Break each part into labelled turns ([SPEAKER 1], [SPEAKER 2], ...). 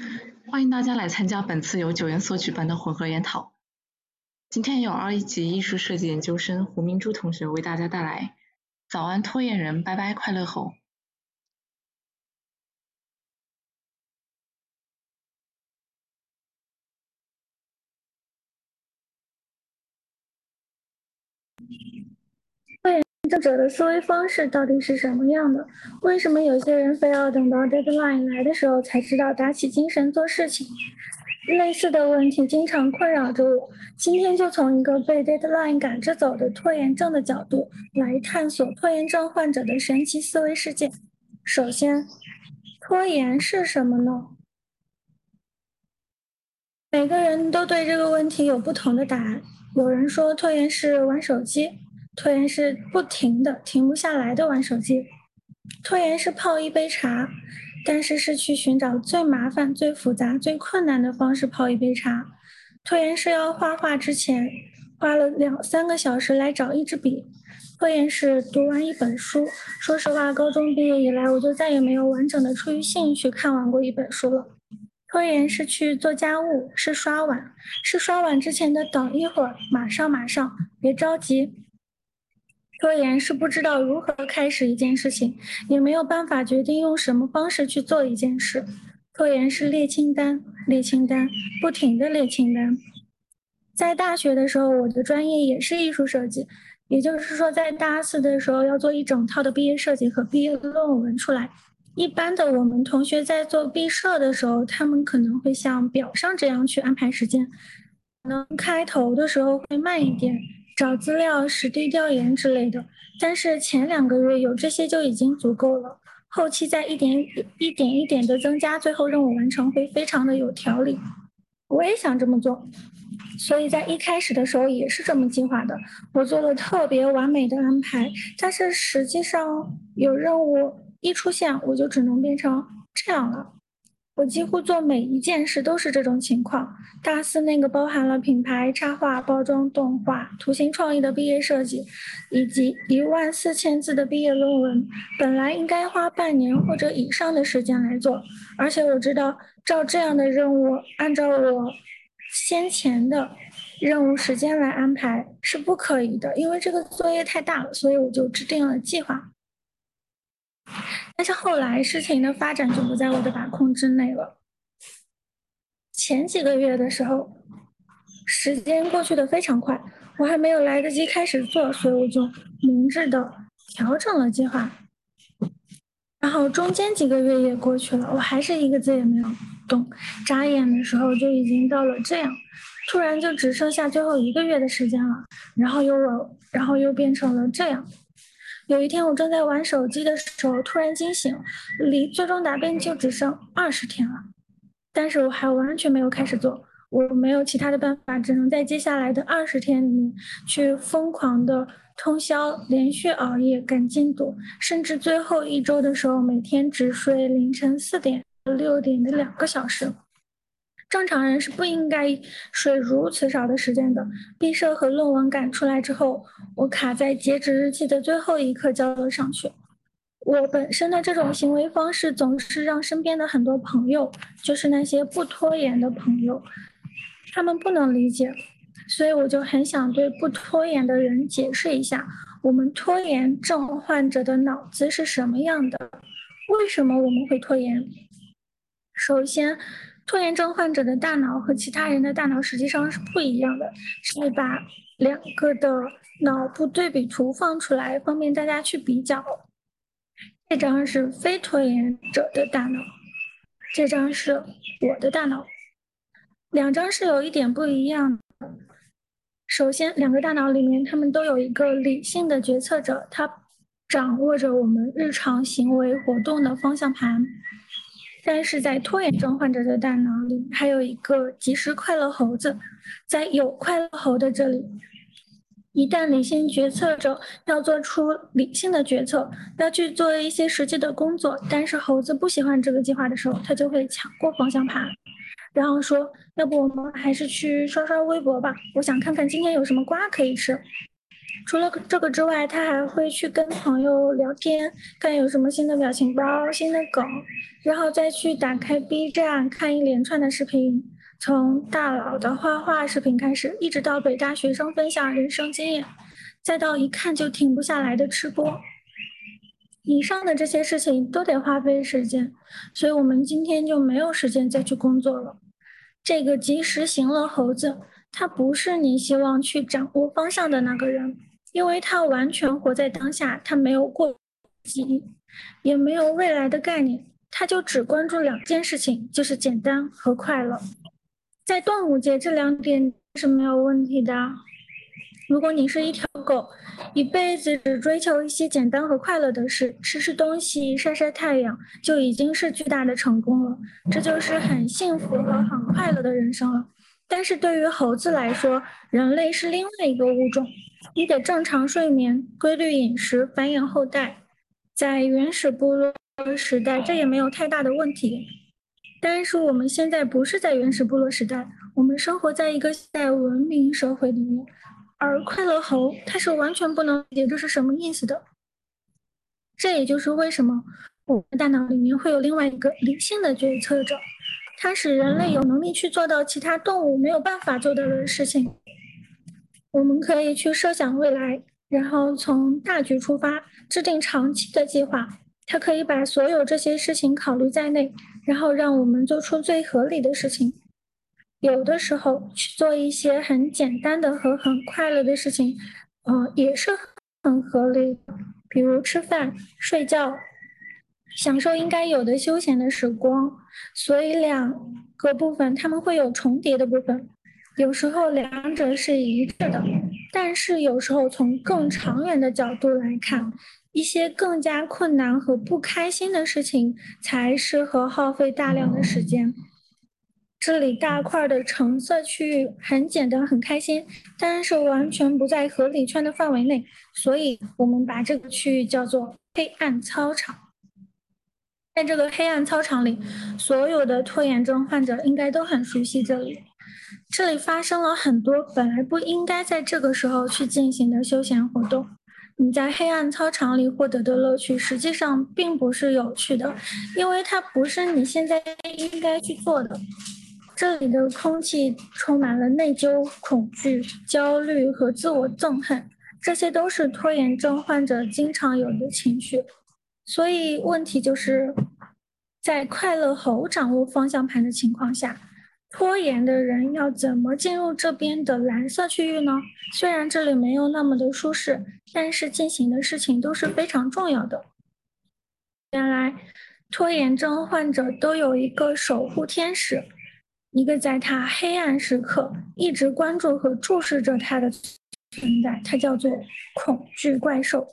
[SPEAKER 1] 欢迎大家来参加本次由九研所举办的混合研讨。今天由二一级艺术设计研究生胡明珠同学为大家带来“早安拖延人，拜拜快乐猴”。
[SPEAKER 2] 这者的思维方式到底是什么样的？为什么有些人非要等到 deadline 来的时候才知道打起精神做事情？类似的问题经常困扰着我。今天就从一个被 deadline 赶着走的拖延症的角度来探索拖延症患者的神奇思维世界。首先，拖延是什么呢？每个人都对这个问题有不同的答案。有人说拖延是玩手机。拖延是不停的、停不下来的玩手机；拖延是泡一杯茶，但是是去寻找最麻烦、最复杂、最困难的方式泡一杯茶；拖延是要画画之前花了两三个小时来找一支笔；拖延是读完一本书。说实话，高中毕业以来，我就再也没有完整的出于兴趣看完过一本书了。拖延是去做家务，是刷碗，是刷碗之前的等一会儿，马上马上，别着急。拖延是不知道如何开始一件事情，也没有办法决定用什么方式去做一件事。拖延是列清单，列清单，不停的列清单。在大学的时候，我的专业也是艺术设计，也就是说，在大四的时候要做一整套的毕业设计和毕业论文出来。一般的，我们同学在做毕设的时候，他们可能会像表上这样去安排时间，可能开头的时候会慢一点。找资料、实地调研之类的，但是前两个月有这些就已经足够了。后期再一点一点一点的增加，最后任务完成会非常的有条理。我也想这么做，所以在一开始的时候也是这么计划的。我做了特别完美的安排，但是实际上有任务一出现，我就只能变成这样了。我几乎做每一件事都是这种情况。大四那个包含了品牌、插画、包装、动画、图形创意的毕业设计，以及一万四千字的毕业论文，本来应该花半年或者以上的时间来做。而且我知道，照这样的任务，按照我先前的任务时间来安排是不可以的，因为这个作业太大了。所以我就制定了计划。但是后来事情的发展就不在我的把控之内了。前几个月的时候，时间过去的非常快，我还没有来得及开始做，所以我就明智的调整了计划。然后中间几个月也过去了，我还是一个字也没有动。眨眼的时候就已经到了这样，突然就只剩下最后一个月的时间了，然后又我，然后又变成了这样。有一天，我正在玩手机的时候，突然惊醒，离最终答辩就只剩二十天了，但是我还完全没有开始做，我没有其他的办法，只能在接下来的二十天里面去疯狂的通宵、连续熬夜赶进度，甚至最后一周的时候，每天只睡凌晨四点、六点的两个小时。正常人是不应该睡如此少的时间的。毕设和论文赶出来之后，我卡在截止日期的最后一刻交了上去。我本身的这种行为方式总是让身边的很多朋友，就是那些不拖延的朋友，他们不能理解。所以我就很想对不拖延的人解释一下，我们拖延症患者的脑子是什么样的，为什么我们会拖延？首先。拖延症患者的大脑和其他人的大脑实际上是不一样的，是把两个的脑部对比图放出来，方便大家去比较。这张是非拖延者的大脑，这张是我的大脑，两张是有一点不一样的。首先，两个大脑里面，他们都有一个理性的决策者，他掌握着我们日常行为活动的方向盘。但是在拖延症患者的大脑里，还有一个及时快乐猴子，在有快乐猴的这里，一旦理性决策者要做出理性的决策，要去做一些实际的工作，但是猴子不喜欢这个计划的时候，他就会抢过方向盘，然后说：“要不我们还是去刷刷微博吧，我想看看今天有什么瓜可以吃。”除了这个之外，他还会去跟朋友聊天，看有什么新的表情包、新的梗，然后再去打开 B 站看一连串的视频，从大佬的画画视频开始，一直到北大学生分享人生经验，再到一看就停不下来的吃播。以上的这些事情都得花费时间，所以我们今天就没有时间再去工作了。这个及时行乐猴子，他不是你希望去掌握方向的那个人。因为他完全活在当下，他没有过记忆，也没有未来的概念，他就只关注两件事情，就是简单和快乐。在端午节，这两点是没有问题的。如果你是一条狗，一辈子只追求一些简单和快乐的事，吃吃东西、晒晒太阳，就已经是巨大的成功了，这就是很幸福和很快乐的人生了。但是对于猴子来说，人类是另外一个物种。你得正常睡眠、规律饮食、繁衍后代。在原始部落时代，这也没有太大的问题。但是我们现在不是在原始部落时代，我们生活在一个现代文明社会里面。而快乐猴，它是完全不能理解这是什么意思的。这也就是为什么我们大脑里面会有另外一个理性的决策者，它使人类有能力去做到其他动物没有办法做到的事情。我们可以去设想未来，然后从大局出发，制定长期的计划。它可以把所有这些事情考虑在内，然后让我们做出最合理的事情。有的时候去做一些很简单的和很快乐的事情，呃，也是很合理。比如吃饭、睡觉，享受应该有的休闲的时光。所以两个部分他们会有重叠的部分。有时候两者是一致的，但是有时候从更长远的角度来看，一些更加困难和不开心的事情才适合耗费大量的时间。这里大块的橙色区域很简单，很开心，但是完全不在合理圈的范围内，所以我们把这个区域叫做黑暗操场。在这个黑暗操场里，所有的拖延症患者应该都很熟悉这里。这里发生了很多本来不应该在这个时候去进行的休闲活动。你在黑暗操场里获得的乐趣，实际上并不是有趣的，因为它不是你现在应该去做的。这里的空气充满了内疚、恐惧、焦虑和自我憎恨，这些都是拖延症患者经常有的情绪。所以问题就是在快乐猴掌握方向盘的情况下。拖延的人要怎么进入这边的蓝色区域呢？虽然这里没有那么的舒适，但是进行的事情都是非常重要的。原来，拖延症患者都有一个守护天使，一个在他黑暗时刻一直关注和注视着他的存在，它叫做恐惧怪兽。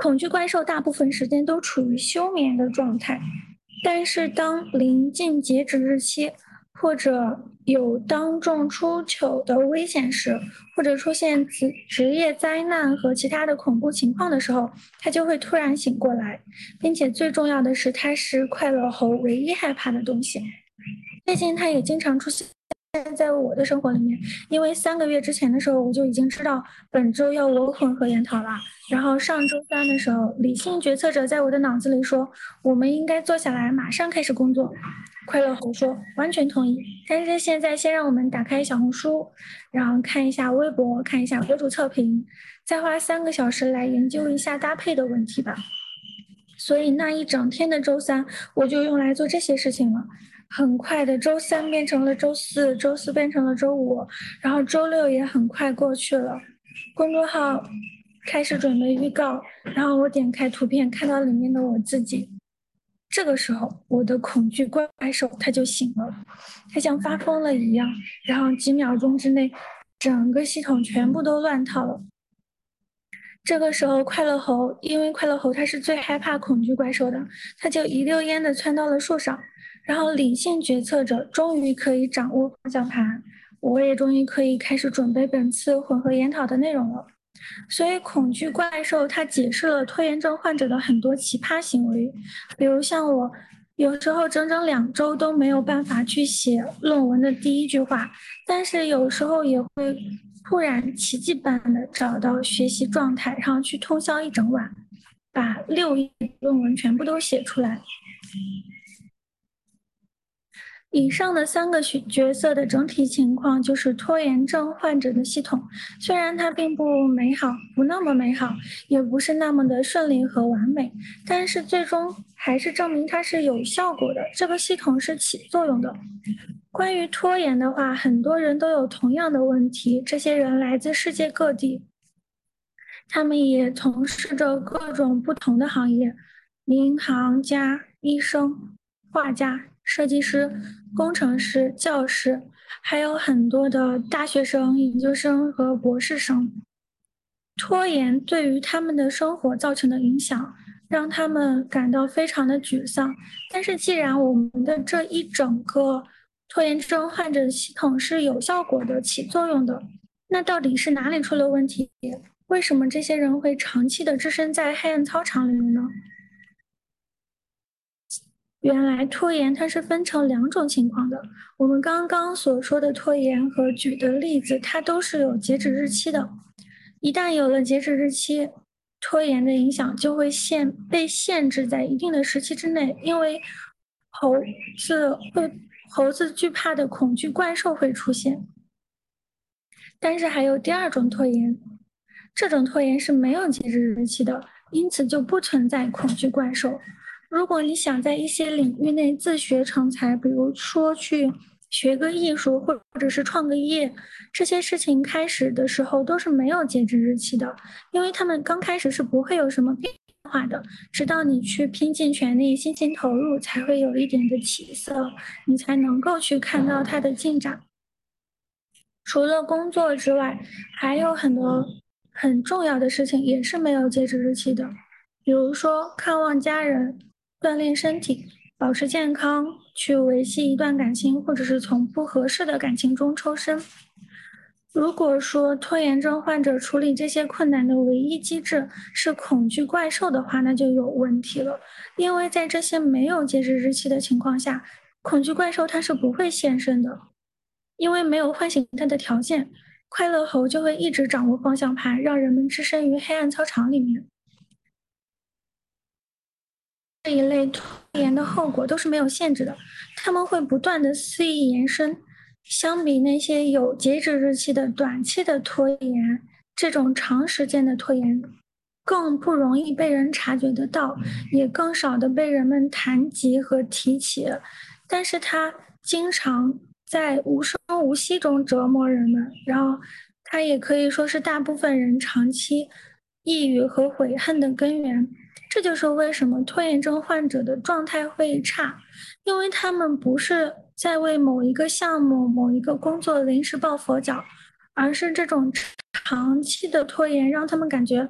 [SPEAKER 2] 恐惧怪兽大部分时间都处于休眠的状态。但是当临近截止日期，或者有当众出糗的危险时，或者出现职职业灾难和其他的恐怖情况的时候，他就会突然醒过来，并且最重要的是，它是快乐猴唯一害怕的东西。最近它也经常出现。在我的生活里面，因为三个月之前的时候，我就已经知道本周要我混合研讨了。然后上周三的时候，理性决策者在我的脑子里说，我们应该坐下来，马上开始工作。快乐猴说完全同意，但是现在先让我们打开小红书，然后看一下微博，看一下博主测评，再花三个小时来研究一下搭配的问题吧。所以那一整天的周三，我就用来做这些事情了。很快的，周三变成了周四，周四变成了周五，然后周六也很快过去了。公众号开始准备预告，然后我点开图片，看到里面的我自己。这个时候，我的恐惧怪兽它就醒了，它像发疯了一样，然后几秒钟之内，整个系统全部都乱套了。这个时候，快乐猴因为快乐猴它是最害怕恐惧怪兽的，它就一溜烟的窜到了树上。然后，理性决策者终于可以掌握方向盘，我也终于可以开始准备本次混合研讨的内容了。所以，恐惧怪兽它解释了拖延症患者的很多奇葩行为，比如像我，有时候整整两周都没有办法去写论文的第一句话，但是有时候也会突然奇迹般的找到学习状态，然后去通宵一整晚，把六页论文全部都写出来。以上的三个角色的整体情况就是拖延症患者的系统，虽然它并不美好，不那么美好，也不是那么的顺利和完美，但是最终还是证明它是有效果的，这个系统是起作用的。关于拖延的话，很多人都有同样的问题，这些人来自世界各地，他们也从事着各种不同的行业，银行家、医生、画家。设计师、工程师、教师，还有很多的大学生、研究生和博士生。拖延对于他们的生活造成的影响，让他们感到非常的沮丧。但是，既然我们的这一整个拖延症患者系统是有效果的、起作用的，那到底是哪里出了问题？为什么这些人会长期的置身在黑暗操场里面呢？原来拖延它是分成两种情况的。我们刚刚所说的拖延和举的例子，它都是有截止日期的。一旦有了截止日期，拖延的影响就会限被限制在一定的时期之内。因为猴子会猴子惧怕的恐惧怪兽会出现。但是还有第二种拖延，这种拖延是没有截止日期的，因此就不存在恐惧怪兽。如果你想在一些领域内自学成才，比如说去学个艺术，或或者是创个业，这些事情开始的时候都是没有截止日期的，因为他们刚开始是不会有什么变化的，直到你去拼尽全力、辛勤投入，才会有一点的起色，你才能够去看到它的进展。除了工作之外，还有很多很重要的事情也是没有截止日期的，比如说看望家人。锻炼身体，保持健康，去维系一段感情，或者是从不合适的感情中抽身。如果说拖延症患者处理这些困难的唯一机制是恐惧怪兽的话，那就有问题了。因为在这些没有截止日期的情况下，恐惧怪兽它是不会现身的，因为没有唤醒它的条件，快乐猴就会一直掌握方向盘，让人们置身于黑暗操场里面。这一类拖延的后果都是没有限制的，他们会不断的肆意延伸。相比那些有截止日期的短期的拖延，这种长时间的拖延更不容易被人察觉得到，也更少的被人们谈及和提起。但是它经常在无声无息中折磨人们，然后它也可以说是大部分人长期抑郁和悔恨的根源。这就是为什么拖延症患者的状态会差，因为他们不是在为某一个项目、某一个工作临时抱佛脚，而是这种长期的拖延让他们感觉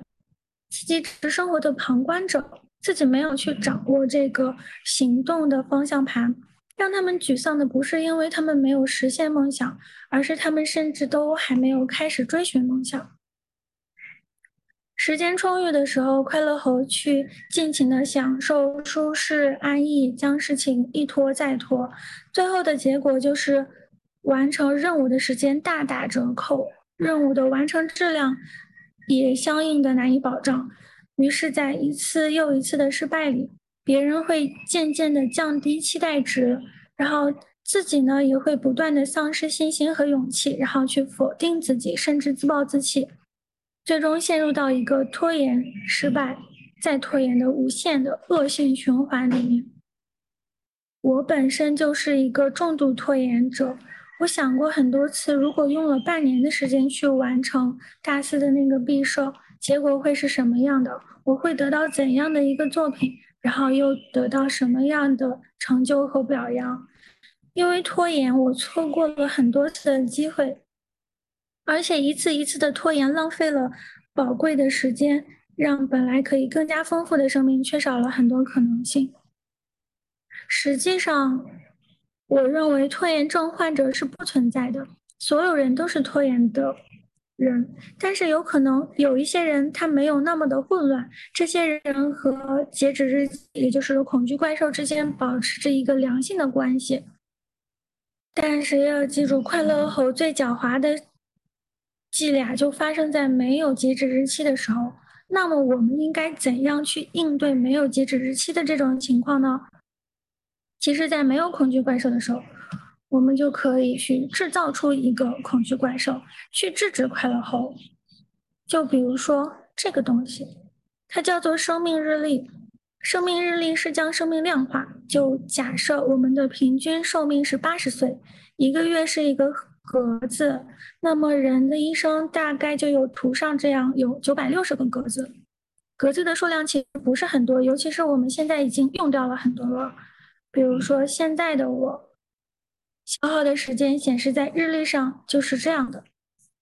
[SPEAKER 2] 自己只是生活的旁观者，自己没有去掌握这个行动的方向盘。让他们沮丧的不是因为他们没有实现梦想，而是他们甚至都还没有开始追寻梦想。时间充裕的时候，快乐猴去尽情的享受舒适安逸，将事情一拖再拖，最后的结果就是完成任务的时间大打折扣，任务的完成质量也相应的难以保障。于是，在一次又一次的失败里，别人会渐渐的降低期待值，然后自己呢也会不断的丧失信心和勇气，然后去否定自己，甚至自暴自弃。最终陷入到一个拖延失败、再拖延的无限的恶性循环里面。我本身就是一个重度拖延者，我想过很多次，如果用了半年的时间去完成大四的那个毕设，结果会是什么样的？我会得到怎样的一个作品？然后又得到什么样的成就和表扬？因为拖延，我错过了很多次的机会。而且一次一次的拖延，浪费了宝贵的时间，让本来可以更加丰富的生命缺少了很多可能性。实际上，我认为拖延症患者是不存在的，所有人都是拖延的人。但是有可能有一些人他没有那么的混乱，这些人和截止日期，也就是恐惧怪兽之间保持着一个良性的关系。但是要记住，快乐猴最狡猾的。伎俩就发生在没有截止日期的时候。那么我们应该怎样去应对没有截止日期的这种情况呢？其实，在没有恐惧怪兽的时候，我们就可以去制造出一个恐惧怪兽，去制止快乐猴。就比如说这个东西，它叫做生命日历。生命日历是将生命量化，就假设我们的平均寿命是八十岁，一个月是一个格子，那么人的一生大概就有图上这样有九百六十个格子。格子的数量其实不是很多，尤其是我们现在已经用掉了很多了。比如说现在的我，消耗的时间显示在日历上就是这样的。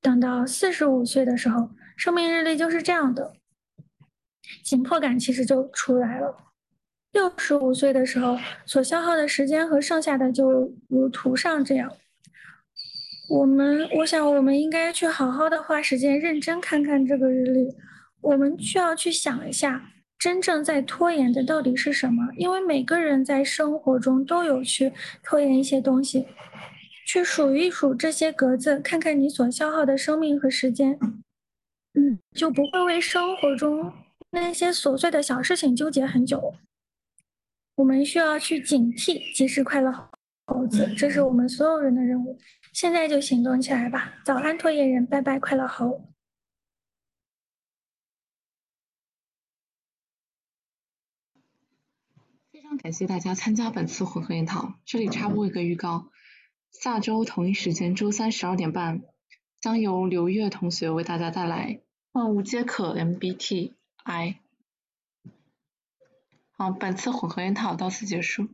[SPEAKER 2] 等到四十五岁的时候，生命日历就是这样的。紧迫感其实就出来了。六十五岁的时候所消耗的时间和剩下的就如图上这样。我们，我想我们应该去好好的花时间认真看看这个日历。我们需要去想一下，真正在拖延的到底是什么？因为每个人在生活中都有去拖延一些东西。去数一数这些格子，看看你所消耗的生命和时间，嗯，就不会为生活中。那些琐碎的小事情纠结很久，我们需要去警惕及时快乐猴子，这是我们所有人的任务。现在就行动起来吧！早安，拖延人，拜拜，快乐猴。
[SPEAKER 1] 非常感谢大家参加本次混合研讨。这里插播一个预告：下周同一时间，周三十二点半，将由刘月同学为大家带来“万物皆可 MBTI，好，本次混合研讨到此结束。